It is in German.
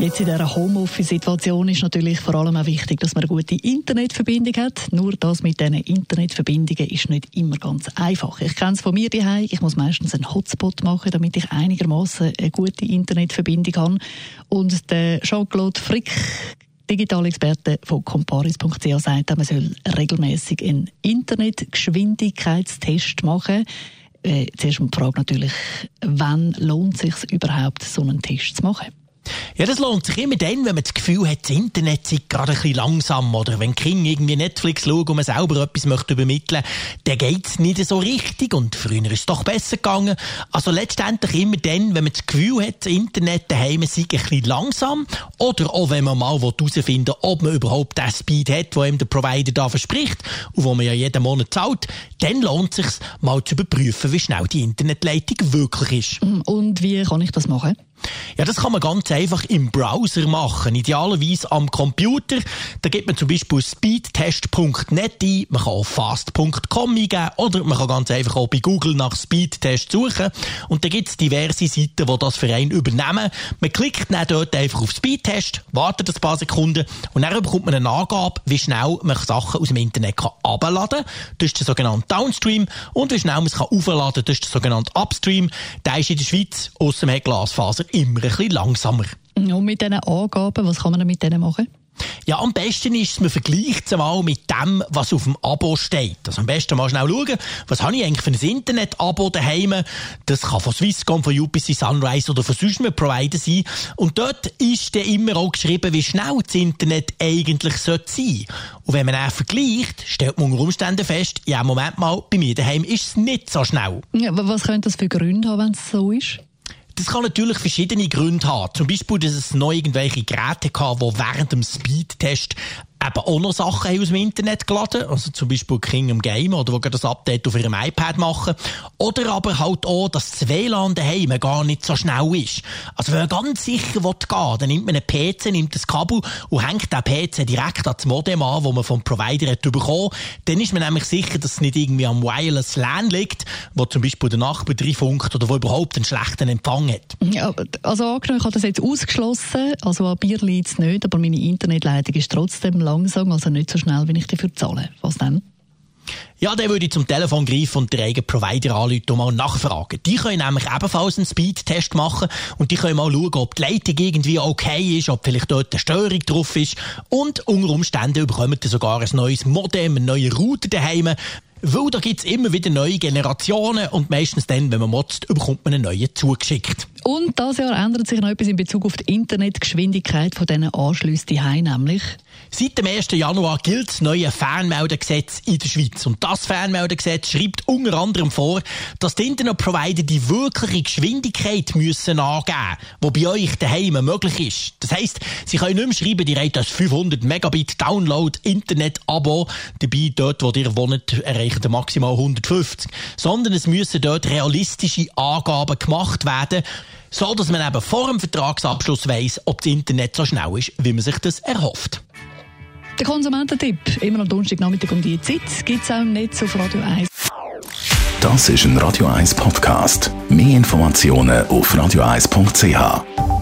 Jetzt in dieser Homeoffice-Situation ist natürlich vor allem auch wichtig, dass man eine gute Internetverbindung hat. Nur das mit diesen Internetverbindungen ist nicht immer ganz einfach. Ich kenne es von mir daheim. Ich muss meistens einen Hotspot machen, damit ich einigermaßen eine gute Internetverbindung habe. Und der Jean-Claude Frick Digitalexperte von comparis.ch sagt, man soll regelmäßig einen Internetgeschwindigkeitstest machen. Äh, zuerst die Frage natürlich, wann lohnt es sich überhaupt, so einen Test zu machen? Ja, das lohnt sich immer dann, wenn man das Gefühl hat, das Internet sei gerade ein bisschen langsam oder wenn King irgendwie Netflix schaut und man selber etwas möchte übermitteln, dann geht's nicht so richtig und früher ist es doch besser gegangen. Also letztendlich immer dann, wenn man das Gefühl hat, das Internet daheim sei ein bisschen langsam oder auch wenn man mal herausfinden will, ob man überhaupt den Speed hat, wo ihm der Provider da verspricht und wo man ja jeden Monat zahlt, dann lohnt es sich mal zu überprüfen, wie schnell die Internetleitung wirklich ist. Und wie kann ich das machen? Ja, das kann man ganz einfach im Browser machen. Idealerweise am Computer. Da gibt man zum Beispiel speedtest.net ein, man kann auch fast.com eingeben oder man kann ganz einfach auch bei Google nach Speedtest suchen. Und da gibt es diverse Seiten, die das für einen übernehmen. Man klickt dann dort einfach auf Speedtest, wartet ein paar Sekunden und dann bekommt man eine Angabe, wie schnell man Sachen aus dem Internet abladen kann. Das ist der sogenannte Downstream. Und wie schnell man es kann aufladen kann, das ist der sogenannte Upstream. Der ist in der Schweiz, außer man hat Glasfaser, immer ein bisschen langsamer. Und mit diesen Angaben, was kann man mit denen machen? Ja, am besten ist es, man vergleicht es mal mit dem, was auf dem Abo steht. Also am besten mal schnell schauen, was habe ich eigentlich für ein Internet-Abo daheim. Das kann von Swisscom, von UPC Sunrise oder von sonst einem Provider sein. Und dort ist dann immer auch geschrieben, wie schnell das Internet eigentlich sein sollte. Und wenn man dann vergleicht, stellt man unter Umständen fest, ja, Moment mal, bei mir daheim ist es nicht so schnell. Ja, was könnte das für Gründe haben, wenn es so ist? Das kann natürlich verschiedene Gründe haben. Zum Beispiel, dass es noch irgendwelche Geräte gab, die während dem Speedtest eben auch noch Sachen aus dem Internet geladen, also zum Beispiel King im Game oder wo das Update auf ihrem iPad machen. Oder aber halt auch, dass das WLAN daheim gar nicht so schnell ist. Also wenn man ganz sicher will gehen dann nimmt man einen PC, nimmt das Kabel und hängt den PC direkt an das Modem an, das man vom Provider hat bekommen. Dann ist man nämlich sicher, dass es nicht irgendwie am Wireless LAN liegt, wo zum Beispiel der Nachbar funkt oder wo überhaupt einen schlechten Empfang hat. Ja, also angenommen, ich habe das jetzt ausgeschlossen, also an mir liegt es nicht, aber meine Internetleitung ist trotzdem langsam, also nicht so schnell, wie ich dafür zahle. Was dann? Ja, dann würde ich zum Telefon greifen und den eigenen Provider anrufen und mal nachfragen. Die können nämlich ebenfalls einen Speedtest machen und die können mal schauen, ob die Leitung irgendwie okay ist, ob vielleicht dort eine Störung drauf ist und unter Umständen bekommen sie sogar ein neues Modem, einen neuen Router daheim, weil da gibt's immer wieder neue Generationen und meistens dann, wenn man motzt, bekommt man einen neuen zugeschickt. Und das Jahr ändert sich noch etwas in Bezug auf die Internetgeschwindigkeit von diesen Anschlüssen die nämlich Seit dem 1. Januar gilt das neue Fernmeldegesetz in der Schweiz. Und das Fernmeldegesetz schreibt unter anderem vor, dass die Internetprovider die wirkliche Geschwindigkeit müssen angeben müssen, die bei euch daheim möglich ist. Das heisst, sie können nicht mehr schreiben, ihr habt das 500 Megabit Download Internet-Abo. Dabei, dort, wo ihr wohnt, erreicht ihr maximal 150. Sondern es müssen dort realistische Angaben gemacht werden, so dass man eben vor dem Vertragsabschluss weiss, ob das Internet so schnell ist, wie man sich das erhofft. Der Konsumententipp, immer am Donnerstagnachmittag um die Zeit, gibt es auch im Netz auf Radio 1. Das ist ein Radio 1 Podcast. Mehr Informationen auf radio1.ch.